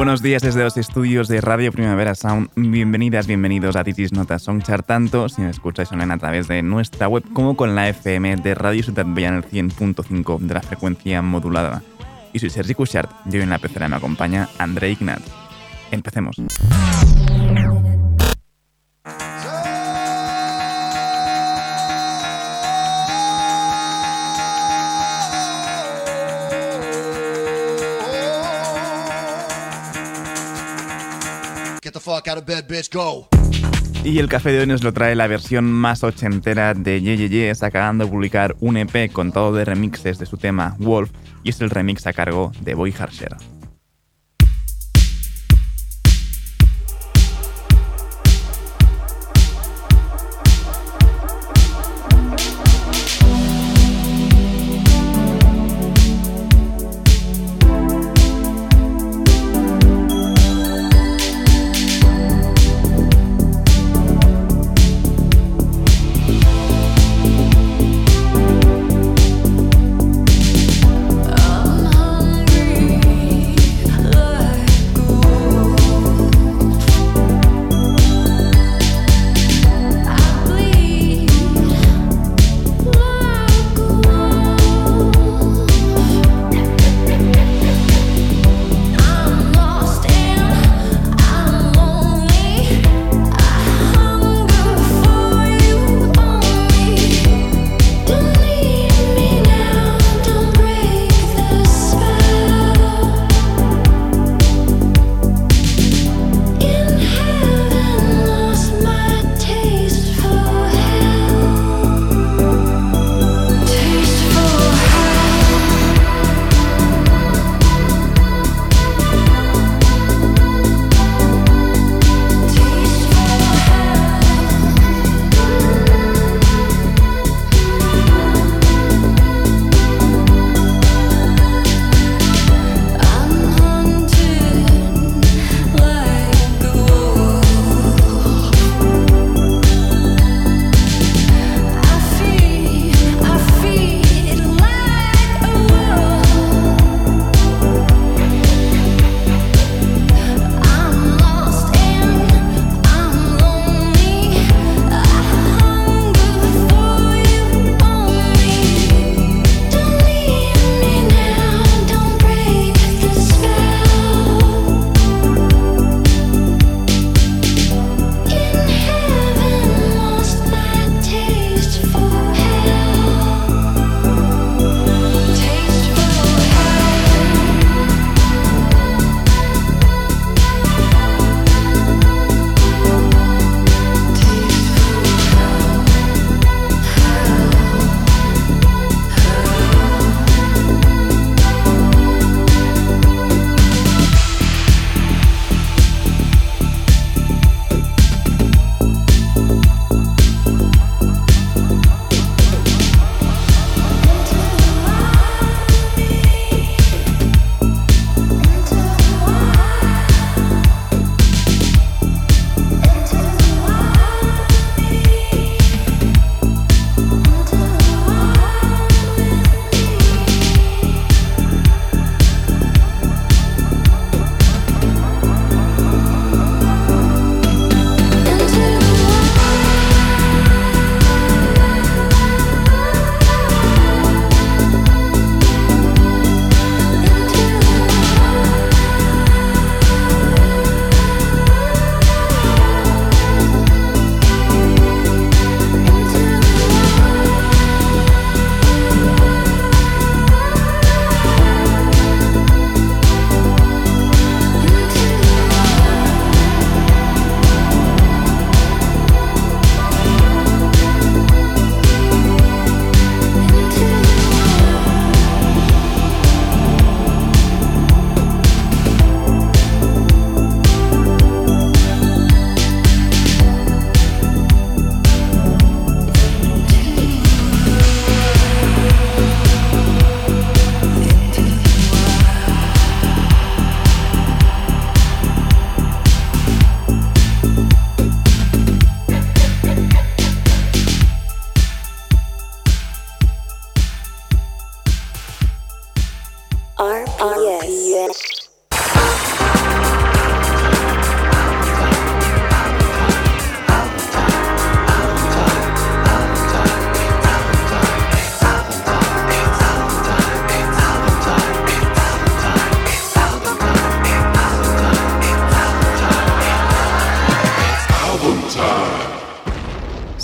Buenos días desde los estudios de Radio Primavera Sound. Bienvenidas, bienvenidos a Titis Notas Songchart, tanto si me escucháis online a través de nuestra web como con la FM de Radio Ciudad Bella en el 100.5 de la frecuencia modulada. Y soy Sergi Cushart y hoy en la pecera me acompaña André Ignat. Empecemos. Y el café de hoy nos lo trae la versión más ochentera de Ye. Está acabando de publicar un EP con todo de remixes de su tema Wolf y es el remix a cargo de Boy Harsher.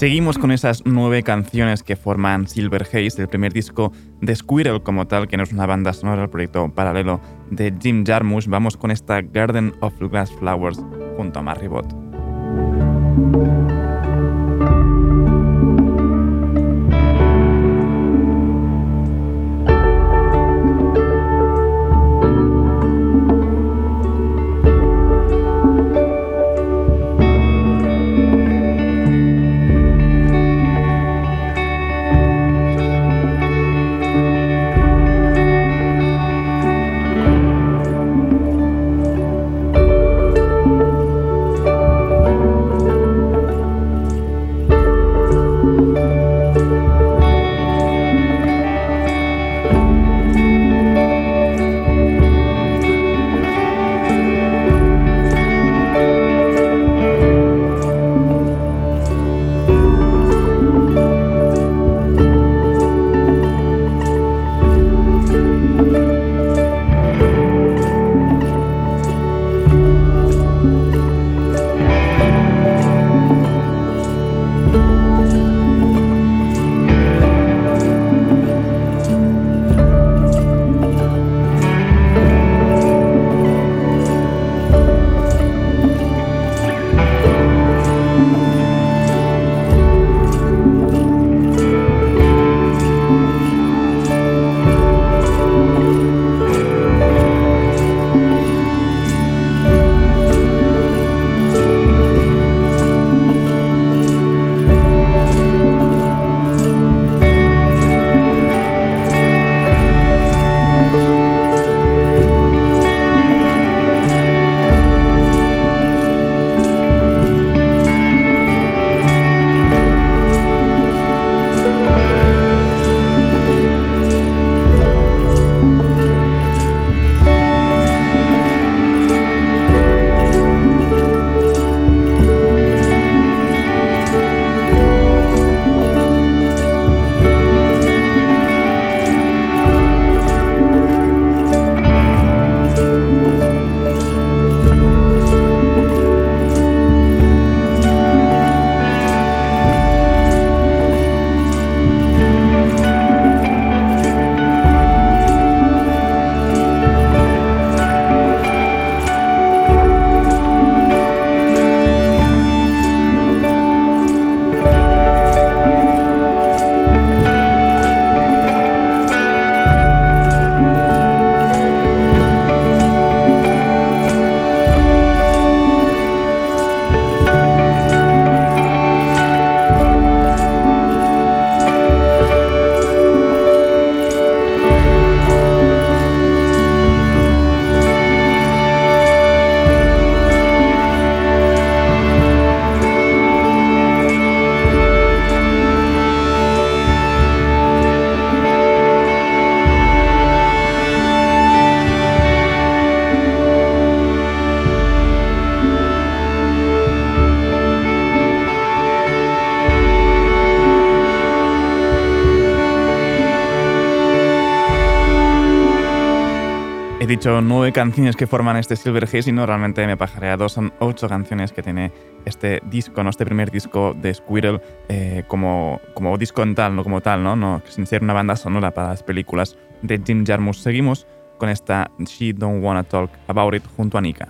Seguimos con esas nueve canciones que forman Silver Haze, el primer disco de Squirrel como tal, que no es una banda sonora, el proyecto paralelo de Jim Jarmusch. Vamos con esta Garden of Glass Flowers junto a Marribot. Dicho nueve canciones que forman este Silver Haze y no realmente me pajaré dos. Son ocho canciones que tiene este disco, ¿no? este primer disco de Squirrel eh, como, como disco en tal, no como tal, ¿no? no sin ser una banda sonora para las películas de Jim Jarmusch. Seguimos con esta She Don't Wanna Talk About It junto a Nika.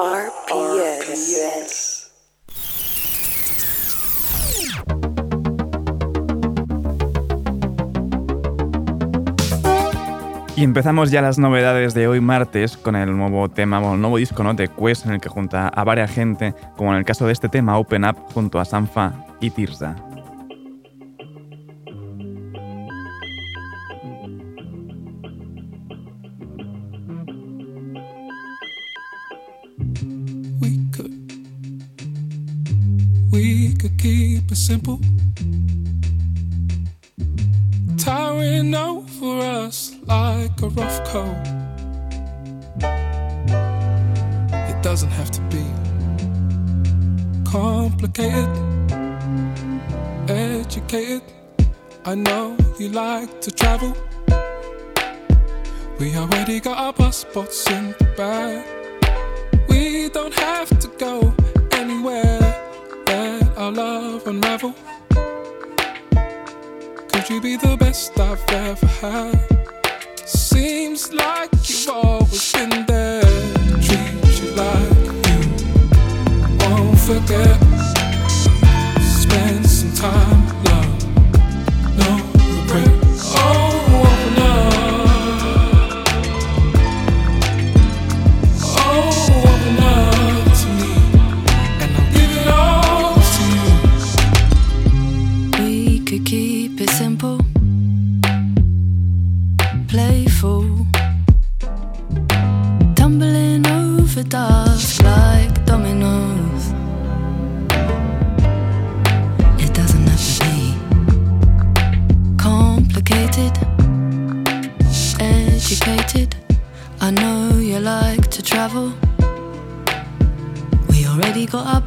RPS. Y empezamos ya las novedades de hoy martes con el nuevo tema, o el nuevo disco ¿no? de Quest en el que junta a varias gente, como en el caso de este tema Open Up junto a Sanfa y Tirza. Keep simple. Towering over us like a rough coat. It doesn't have to be complicated, educated. I know you like to travel. We already got our passports in the bag. We don't have to go anywhere our love unravel. Could you be the best I've ever had? Seems like you've always been there. Treat you like you won't forget. Spend some time, dominoes. It doesn't have to be complicated, educated. I know you like to travel. We already got our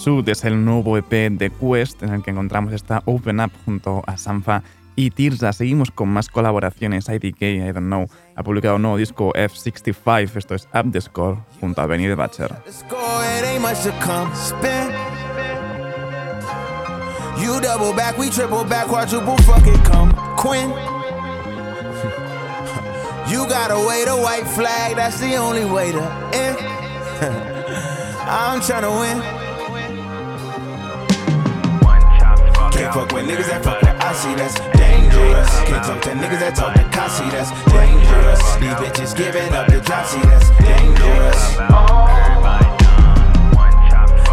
Sud es el nuevo EP de Quest en el que encontramos esta Open Up junto a Sanfa y Tirza. Seguimos con más colaboraciones. IDK, I don't know, ha publicado un nuevo disco F65, esto es Up the Score, junto a Benny to come. Spin. You double back, we triple back, quadruple fuck it come. Quinn. you gotta wait a white flag, that's the only way to end. I'm tryna win. Can't fuck with niggas that fuck with I see that's dangerous. Can't talk to niggas that talk to Kasi, that's dangerous. These bitches giving up the job, see that's dangerous.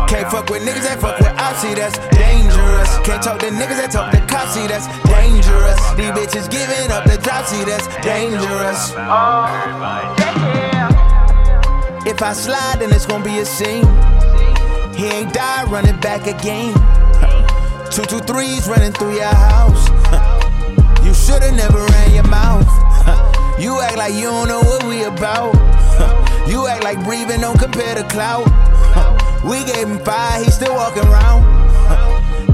Can't fuck with niggas that fuck with I see that's dangerous. Can't talk to niggas that talk to Kasi, that's dangerous. These bitches giving up the job, see that's dangerous. If I slide, then it's gonna be a scene. He ain't die running back again. Two, two, threes running through your house. You shoulda never ran your mouth. You act like you don't know what we about. You act like breathing don't compare to clout. We gave him five, he still walking around.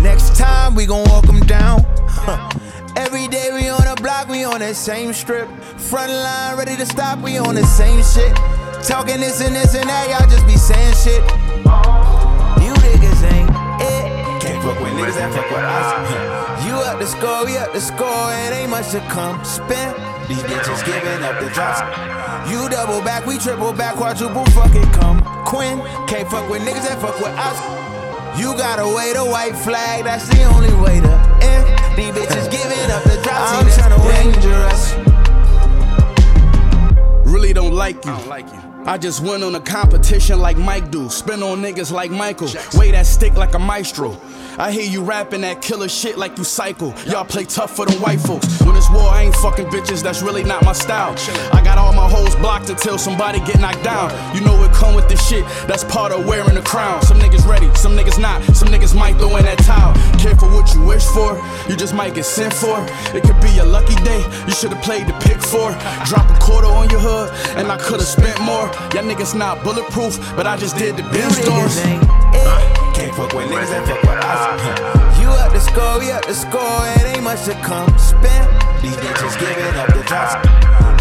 Next time we gon' walk him down. Every day we on the block, we on that same strip. Front line ready to stop, we on the same shit. Talking this and this and that, y'all just be saying shit. Fuck with niggas that fuck with us. You up the score, we up the score, it ain't much to come. Spend these bitches giving up the drops. You double back, we triple back, quadruple fucking come. Quinn can't fuck with niggas that fuck with us. You gotta wait a white flag, that's the only way to end. These bitches giving up the drops. I'm tryna dangerous. Really don't like you. I don't like you. I just went on a competition like Mike do. Spin on niggas like Michael. Weigh that stick like a maestro. I hear you rapping that killer shit like you cycle. Y'all play tough for the white folks. When it's war, I ain't fucking bitches, that's really not my style. I got all my hoes blocked until somebody get knocked down. You know it come with this shit, that's part of wearing the crown. Some niggas ready, some niggas not. Some niggas might throw in that towel. Careful what you wish for, you just might get sent for. It could be a lucky day, you should've played the pick four. Drop a quarter on your hood, and I could've spent more. Y'all niggas not bulletproof, but I just did the bin stores. Niggas ain't it. Can't fuck with niggas that fuck with us. You up the score, we up the score, it ain't much to come. Spend these bitches giving up the drops.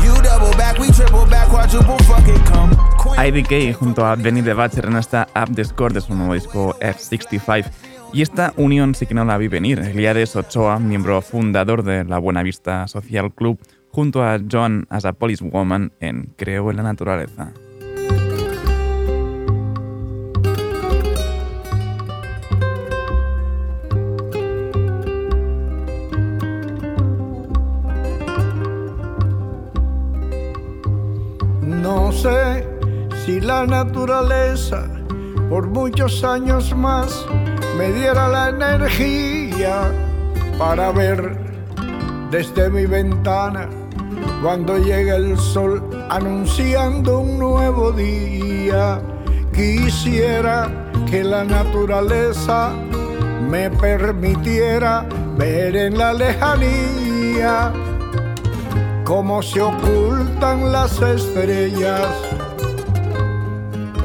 You double back, we triple back, quadruple fucking come. Queen- IDK junto a Benny the Butcher en esta Up the Score de su nuevo disco F65. Y esta unión sí que no la vi venir. Eliades Ochoa, miembro fundador de la Buena Vista Social Club, junto a John as a Police Woman en Creo en la Naturaleza. No sé si la naturaleza por muchos años más me diera la energía para ver desde mi ventana cuando llega el sol anunciando un nuevo día. Quisiera que la naturaleza me permitiera ver en la lejanía cómo se ocultan las estrellas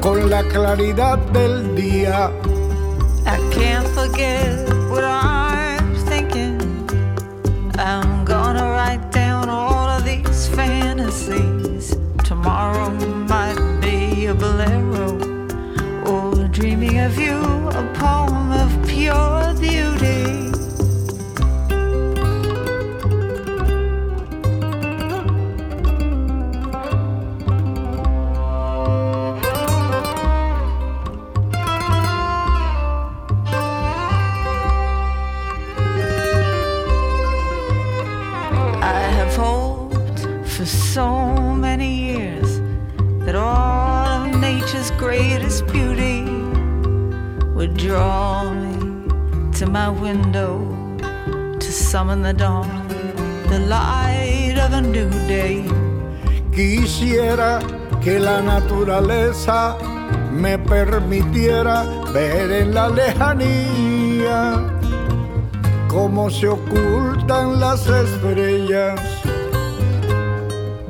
con la claridad del día. I can't forget what I'm fantasies. Tomorrow might be a bolero, or dreaming of you, a poem of pure greatest beauty would draw me to my window to summon the dawn, the light of a new day. Quisiera que la naturaleza me permitiera ver en la lejanía cómo se ocultan las estrellas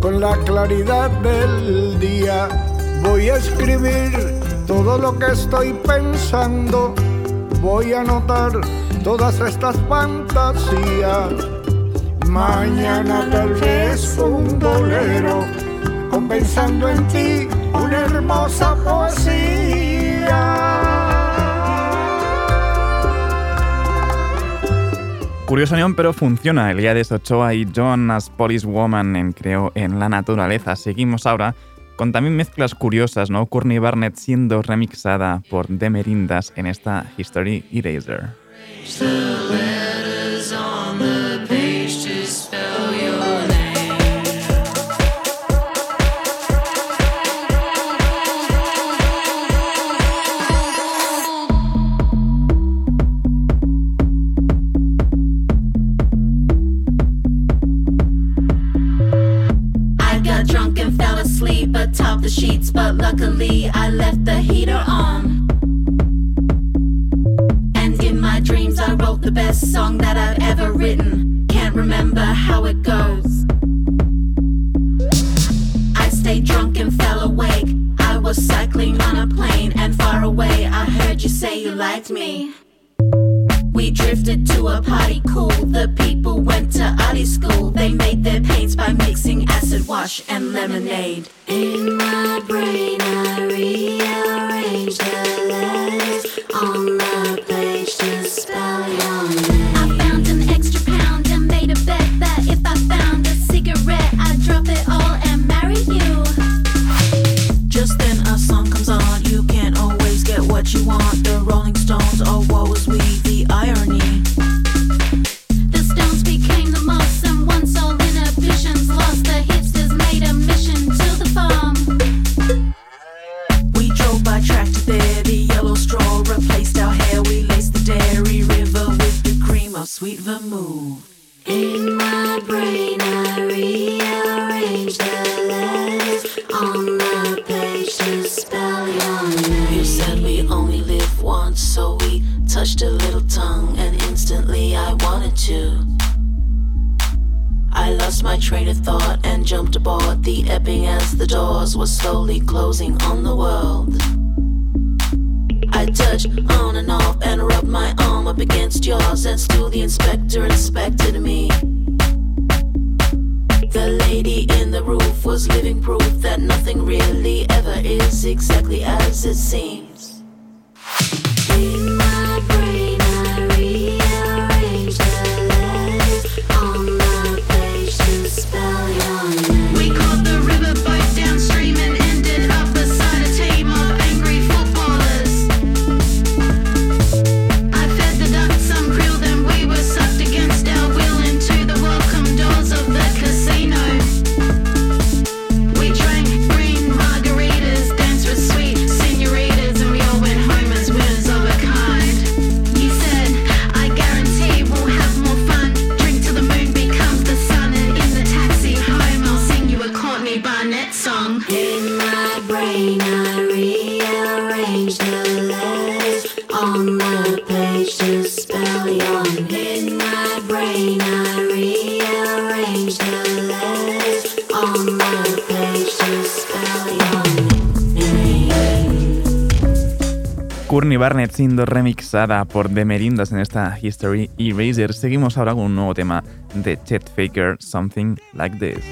con la claridad del día. Voy a escribir todo lo que estoy pensando, voy a anotar todas estas fantasías. Mañana tal vez un bolero, compensando en ti una hermosa poesía. Curiosa unión, pero funciona. Eliades Ochoa y John as Police Woman en Creo en la Naturaleza. Seguimos ahora con también mezclas curiosas, ¿no? Courtney Barnett siendo remixada por The Merindas en esta History Eraser. the best song that I've ever written. Can't remember how it goes. I stayed drunk and fell awake. I was cycling on a plane and far away. I heard you say you liked me. We drifted to a party cool. The people went to arty school. They made their paints by mixing acid wash and lemonade. In my brain, I rearranged the siendo remixada por The Merindas en esta History Eraser, seguimos ahora con un nuevo tema de Chet Faker, Something Like This.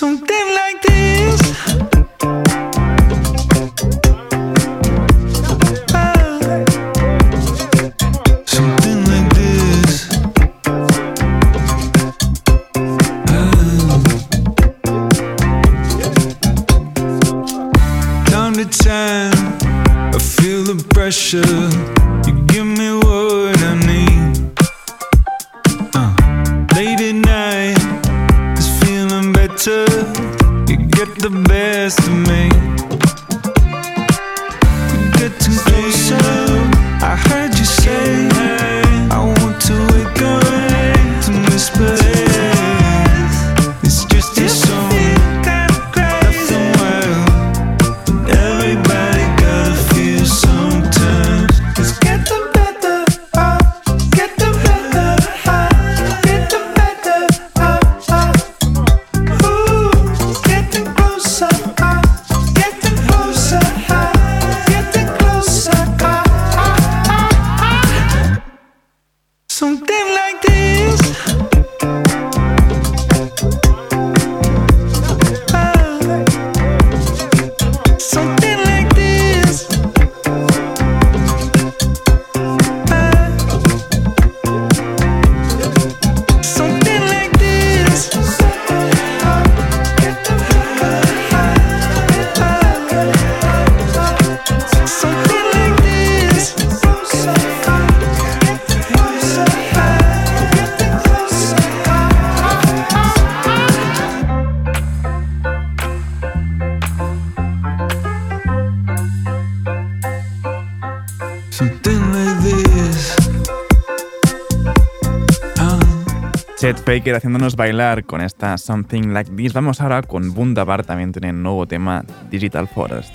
Something tem Chet Faker haciéndonos bailar con esta Something Like This. Vamos ahora con Bundabar, también tiene un nuevo tema, Digital Forest.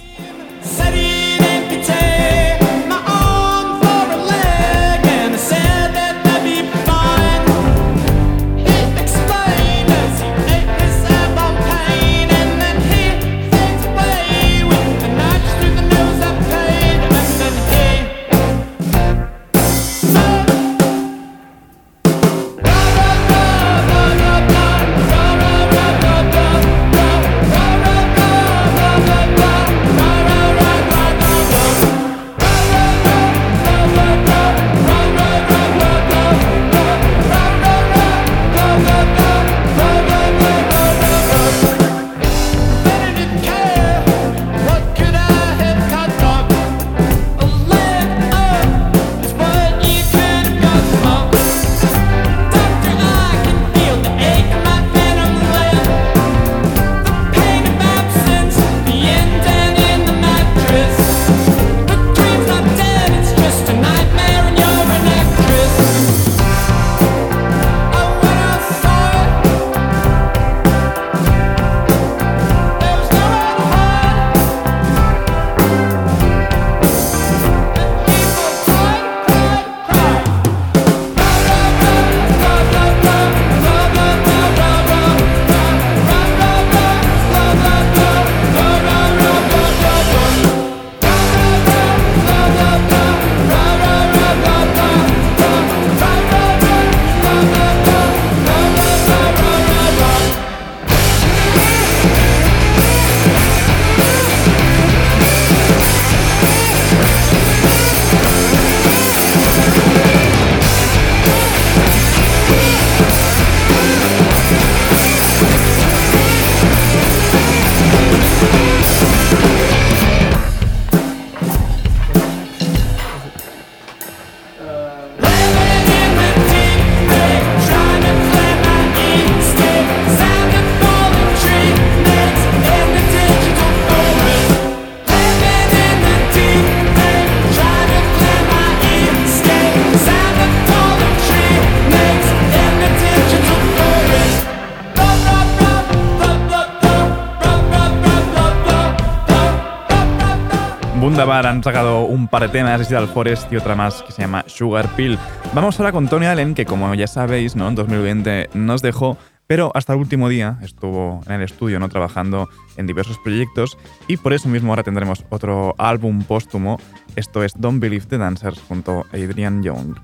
Par de temas, Digital Forest y otra más que se llama Sugar Pill. Vamos ahora con Tony Allen, que como ya sabéis, ¿no? en 2020 nos dejó, pero hasta el último día estuvo en el estudio ¿no? trabajando en diversos proyectos y por eso mismo ahora tendremos otro álbum póstumo. Esto es Don't Believe the Dancers junto a Adrian Young.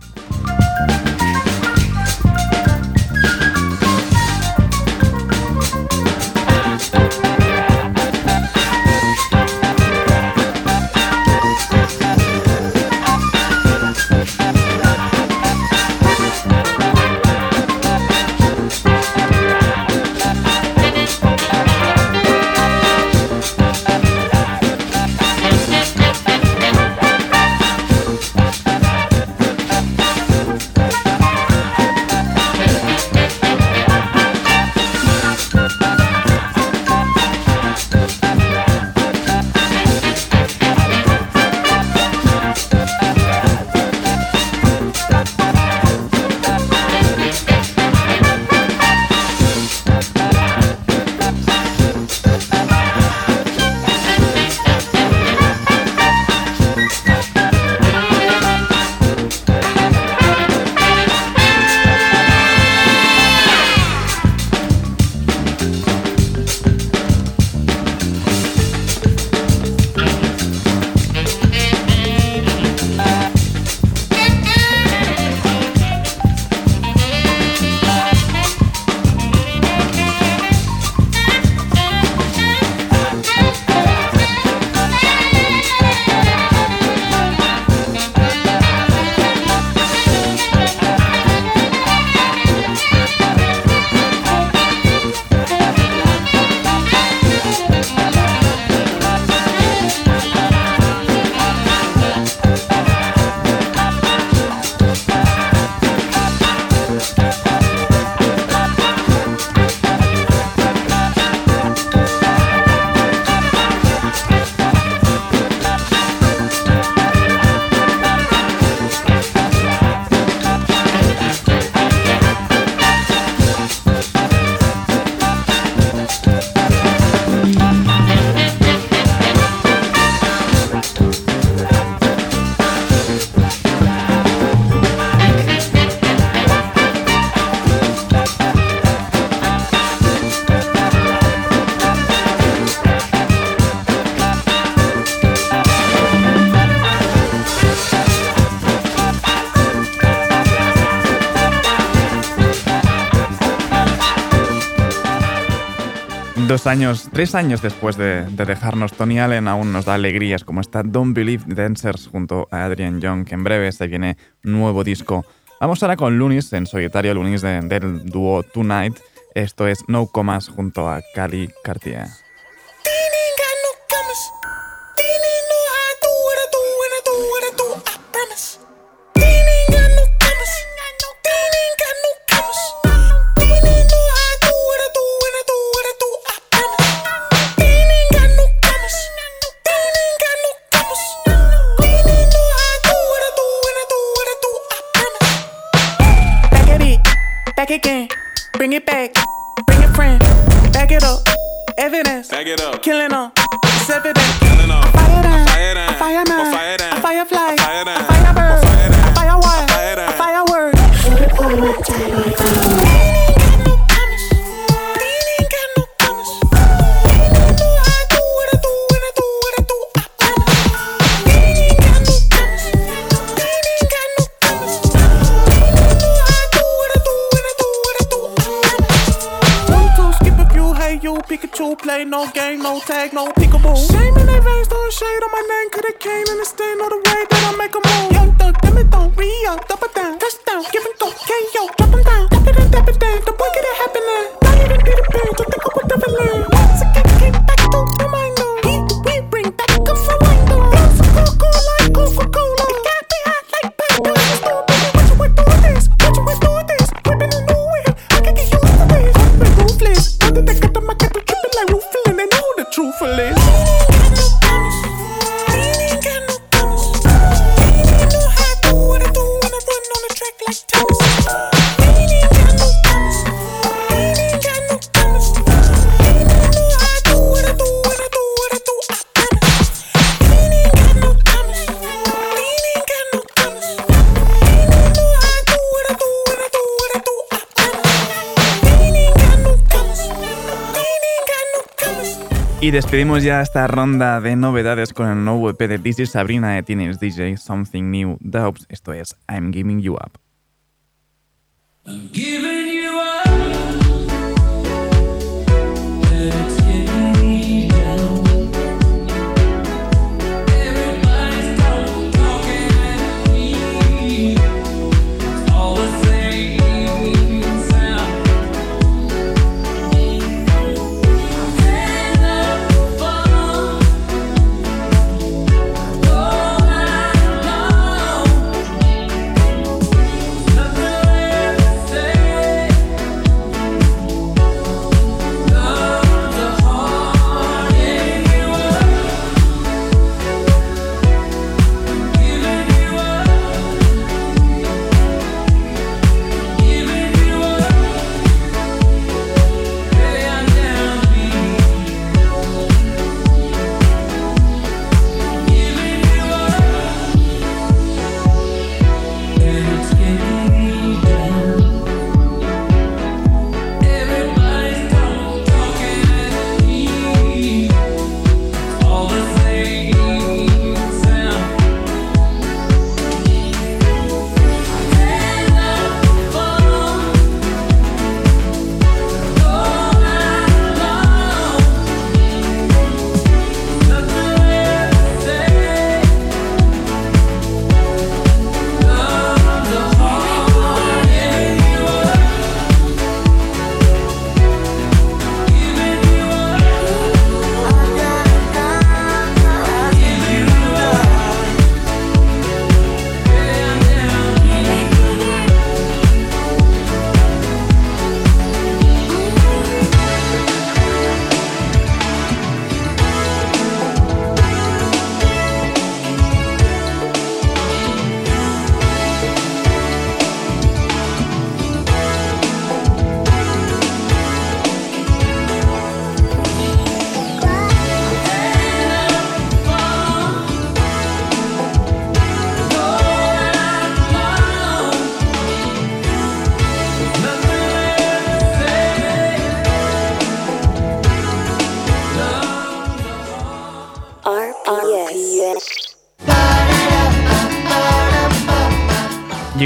Dos años, tres años después de, de, dejarnos, Tony Allen aún nos da alegrías como esta Don't Believe Dancers junto a Adrian Young, que en breve se viene nuevo disco. Vamos ahora con Lunis, en solitario Lunis de, del dúo Tonight. Esto es No Comas junto a Cali Cartier. Bring it back, bring it friend. Back it up, evidence. Back it up, killing them. It's evident. Killing them. Fire down, fire down, fire man, fire down, fire fly, fire down, Pikachu play no game, no tag, no peekaboo. Shame in their veins, throwing shade on my name. Could've came in the stand on the way that I make a move. Young thug, give me throw, re up, double down, touchdown, give and go, KO, drop him down, tap it and tap it down. The boy get it happening. Not even did a bang, to think of what devil despedimos ya esta ronda de novedades con el nuevo EP de DJ Sabrina de Teenage DJ, Something New Doubts. Esto es I'm Giving You Up.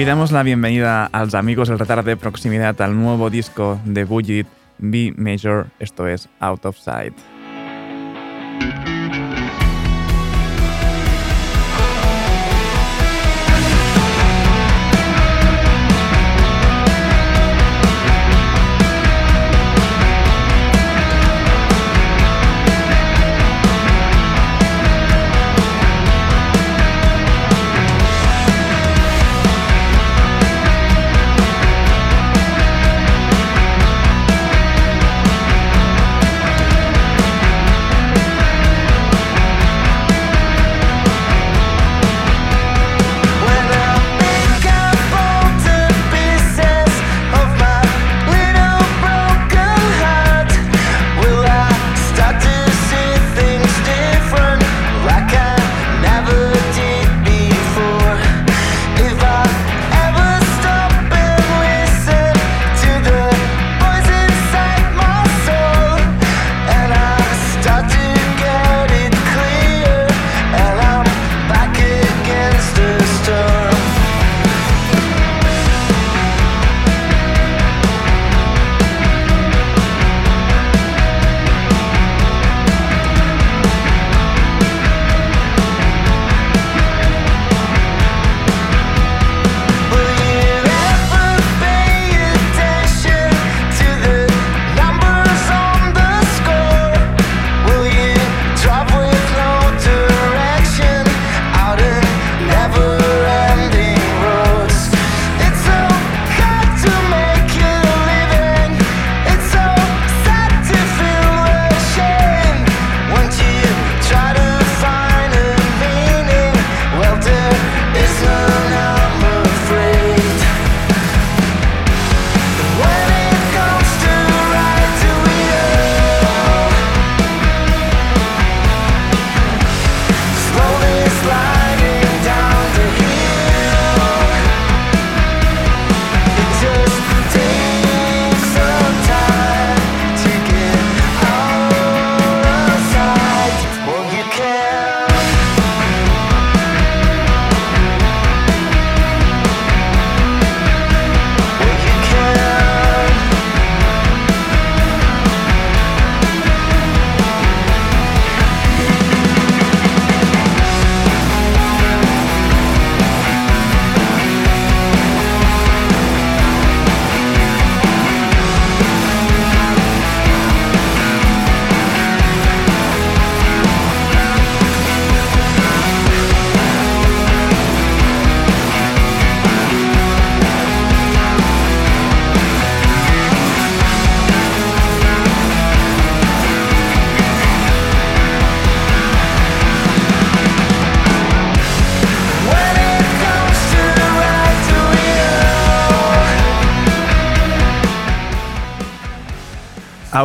Damos la bienvenida a los amigos del retard de proximidad al nuevo disco de Bullet B Major, esto es Out of Sight.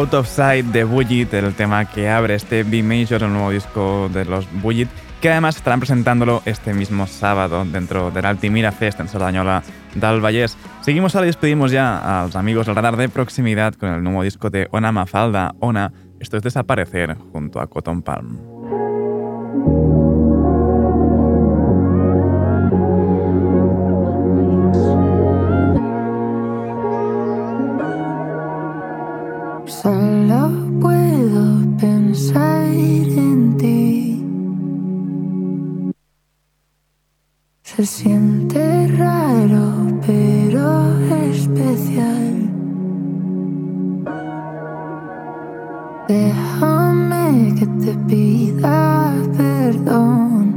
Out of Sight de Bullet, el tema que abre este B Major, el nuevo disco de los Bullet, que además estarán presentándolo este mismo sábado dentro del Altimira Fest en Sardañola del Vallès. Seguimos ahora y despedimos ya a los amigos del radar de proximidad con el nuevo disco de Ona Mafalda, Ona, esto es Desaparecer junto a Cotton Palm. Se siente raro, pero especial. Déjame que te pida perdón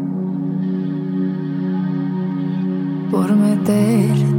por meterte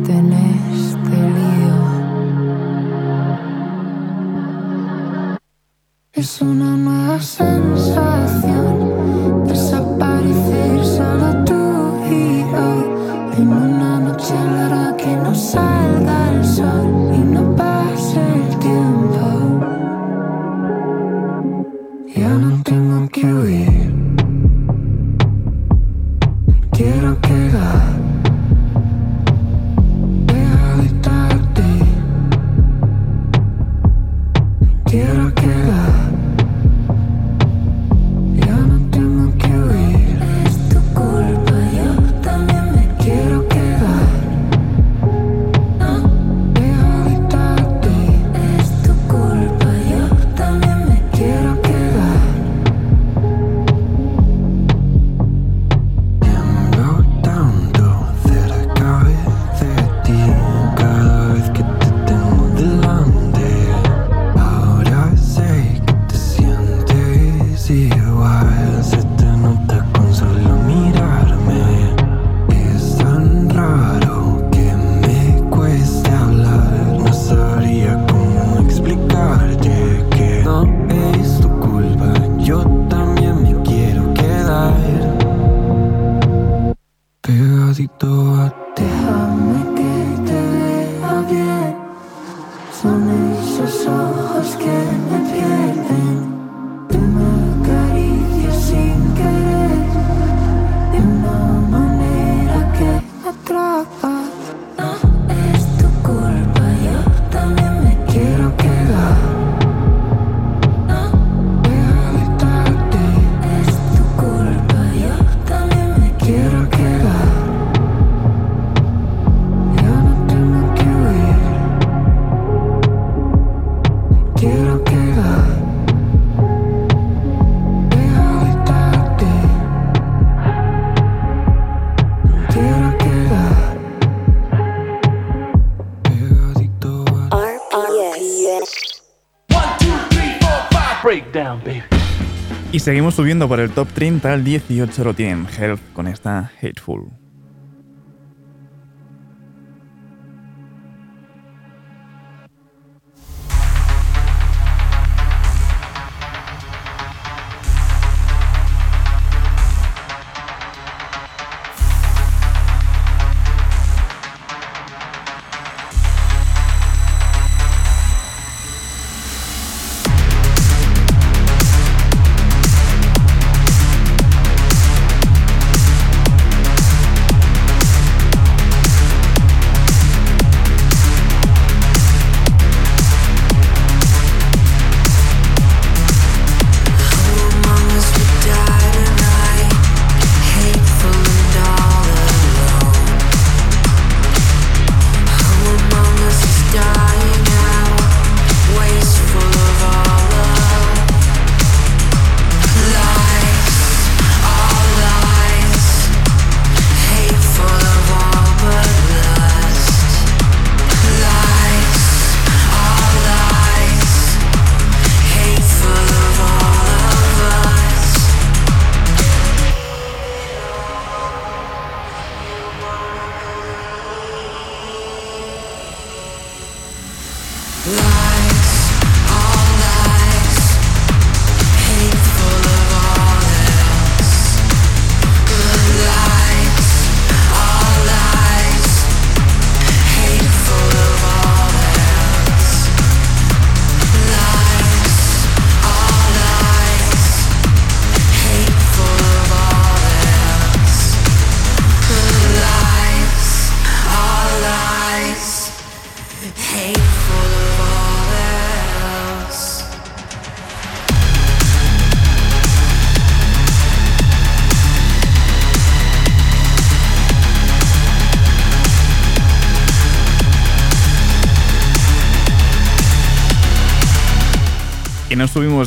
Son esos ojos que me seguimos subiendo por el top 30, al 18 lo tienen Health con esta Hateful.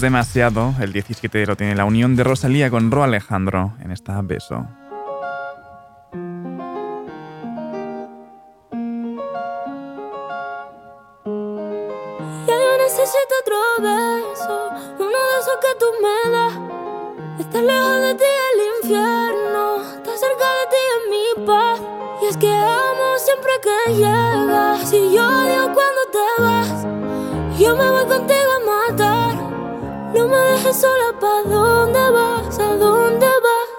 Demasiado, el 17 lo tiene la unión de Rosalía con Ro Alejandro en esta beso. Ya yo necesito otro beso, uno de esos que tú me das. Estar lejos de ti el infierno, estar cerca de ti es mi paz. Y es que amo siempre que llegas. Si yo odio cuando te vas, yo me voy contigo. No me dejes sola, ¿pa' dónde vas? ¿A dónde vas?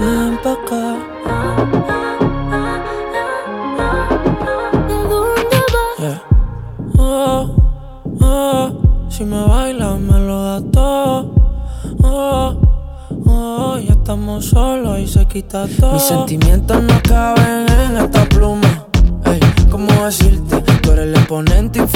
Ven pa' acá. ¿A dónde vas? Yeah. Oh, oh, si me bailas me lo das todo. Oh, oh, ya estamos solos y se quita todo. Mis sentimientos no caben en esta pluma. Ey, ¿cómo decirte? Tú eres el exponente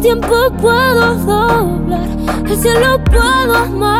tiempo puedo doblar. El cielo puedo amarrar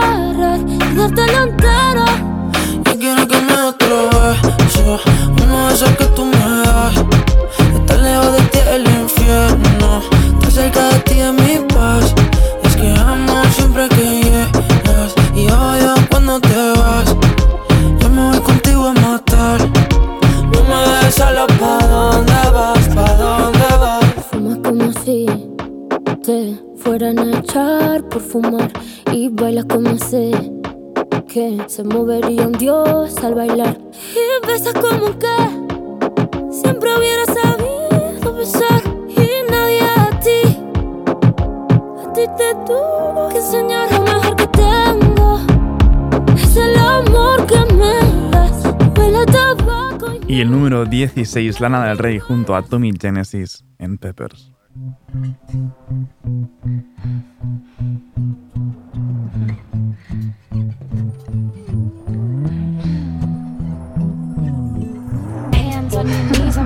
16, Lana del Rey junto a Tommy Genesis en Peppers.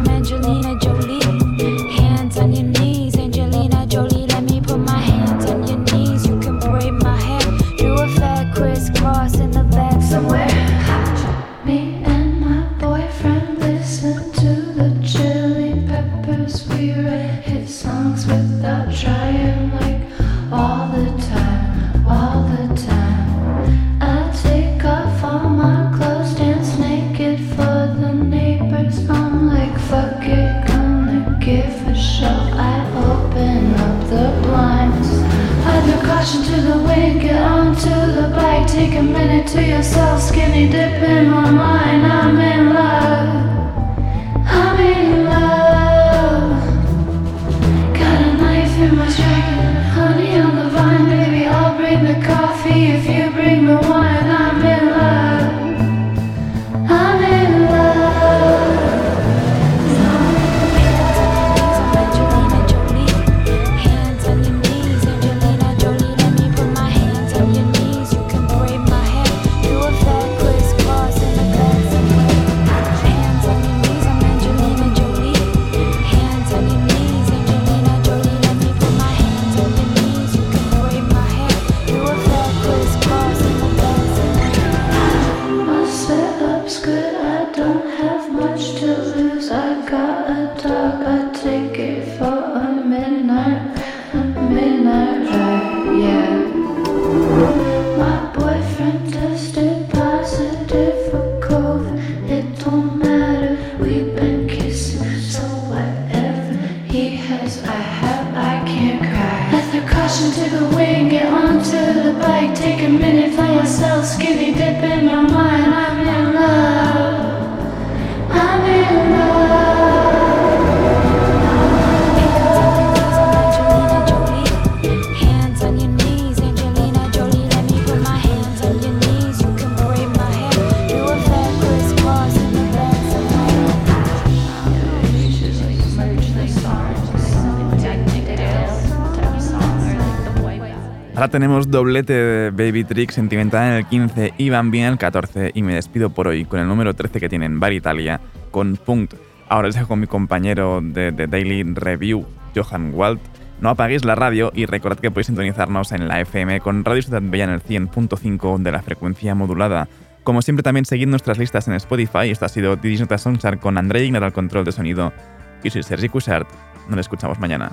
Angelina Jolie. tenemos doblete de Baby Trick Sentimental en el 15 y Van Bien en el 14 y me despido por hoy con el número 13 que tienen Bar Italia con Punkt. Ahora les dejo con mi compañero de, The Daily Review, Johan Walt. No apaguéis la radio y recordad que podéis sintonizarnos en la FM con Radio Ciudad Bella en el 100.5 de la frecuencia modulada. Como siempre también seguid nuestras listas en Spotify. Esto ha sido Didis Notas con André Ignar al control de sonido. Y soy Sergi Cushart. Nos escuchamos mañana.